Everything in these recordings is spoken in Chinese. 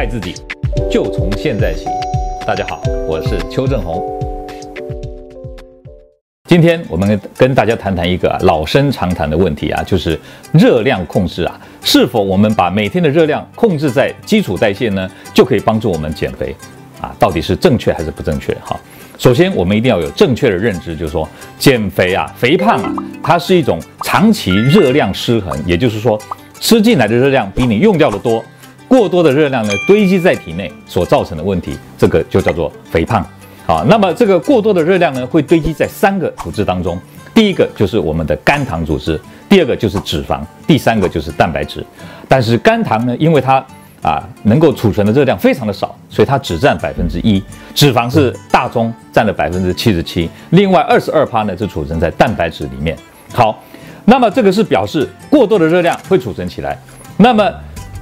爱自己，就从现在起。大家好，我是邱正红。今天我们跟大家谈谈一个老生常谈的问题啊，就是热量控制啊，是否我们把每天的热量控制在基础代谢呢，就可以帮助我们减肥啊？到底是正确还是不正确？哈，首先我们一定要有正确的认知，就是说减肥啊、肥胖啊，它是一种长期热量失衡，也就是说吃进来的热量比你用掉的多。过多的热量呢，堆积在体内所造成的问题，这个就叫做肥胖。好，那么这个过多的热量呢，会堆积在三个组织当中。第一个就是我们的肝糖组织，第二个就是脂肪，第三个就是蛋白质。但是肝糖呢，因为它啊能够储存的热量非常的少，所以它只占百分之一。脂肪是大宗，占了百分之七十七。另外二十二趴呢，是储存在蛋白质里面。好，那么这个是表示过多的热量会储存起来。那么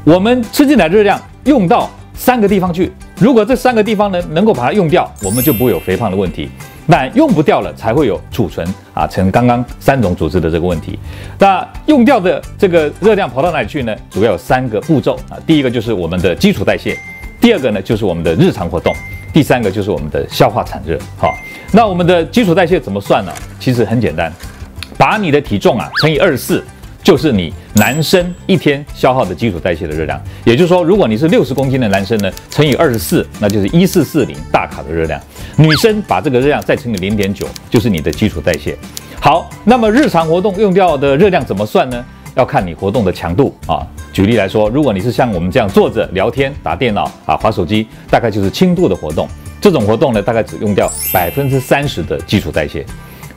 我们吃进来的热量用到三个地方去，如果这三个地方呢能够把它用掉，我们就不会有肥胖的问题。但用不掉了才会有储存啊，成刚刚三种组织的这个问题。那用掉的这个热量跑到哪里去呢？主要有三个步骤啊，第一个就是我们的基础代谢，第二个呢就是我们的日常活动，第三个就是我们的消化产热。好，那我们的基础代谢怎么算呢？其实很简单，把你的体重啊乘以二十四。就是你男生一天消耗的基础代谢的热量，也就是说，如果你是六十公斤的男生呢，乘以二十四，那就是一四四零大卡的热量。女生把这个热量再乘以零点九，就是你的基础代谢。好，那么日常活动用掉的热量怎么算呢？要看你活动的强度啊。举例来说，如果你是像我们这样坐着聊天、打电脑啊、划手机，大概就是轻度的活动。这种活动呢，大概只用掉百分之三十的基础代谢。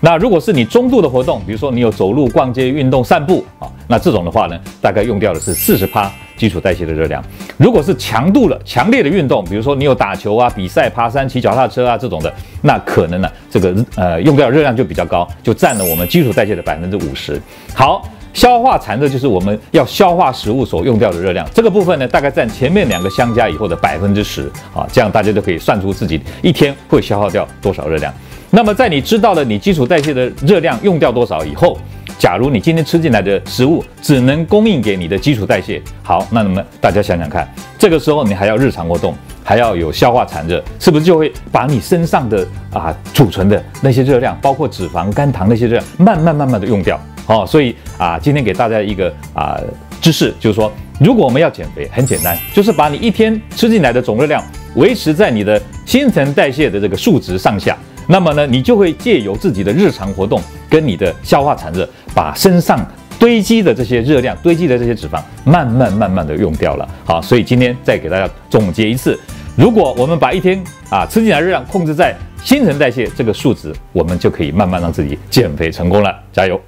那如果是你中度的活动，比如说你有走路、逛街、运动、散步啊，那这种的话呢，大概用掉的是四十趴基础代谢的热量。如果是强度了、强烈的运动，比如说你有打球啊、比赛、爬山、骑脚踏车啊这种的，那可能呢，这个呃用掉热量就比较高，就占了我们基础代谢的百分之五十。好，消化产热就是我们要消化食物所用掉的热量，这个部分呢，大概占前面两个相加以后的百分之十啊，这样大家就可以算出自己一天会消耗掉多少热量。那么，在你知道了你基础代谢的热量用掉多少以后，假如你今天吃进来的食物只能供应给你的基础代谢，好，那那么大家想想看，这个时候你还要日常活动，还要有消化产热，是不是就会把你身上的啊储存的那些热量，包括脂肪、肝糖那些热量，慢慢慢慢的用掉？哦，所以啊，今天给大家一个啊知识，就是说，如果我们要减肥，很简单，就是把你一天吃进来的总热量维持在你的新陈代谢的这个数值上下。那么呢，你就会借由自己的日常活动跟你的消化产热，把身上堆积的这些热量、堆积的这些脂肪，慢慢慢慢的用掉了。好，所以今天再给大家总结一次：如果我们把一天啊吃进来热量控制在新陈代谢这个数值，我们就可以慢慢让自己减肥成功了。加油！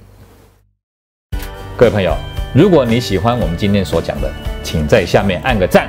各位朋友，如果你喜欢我们今天所讲的，请在下面按个赞。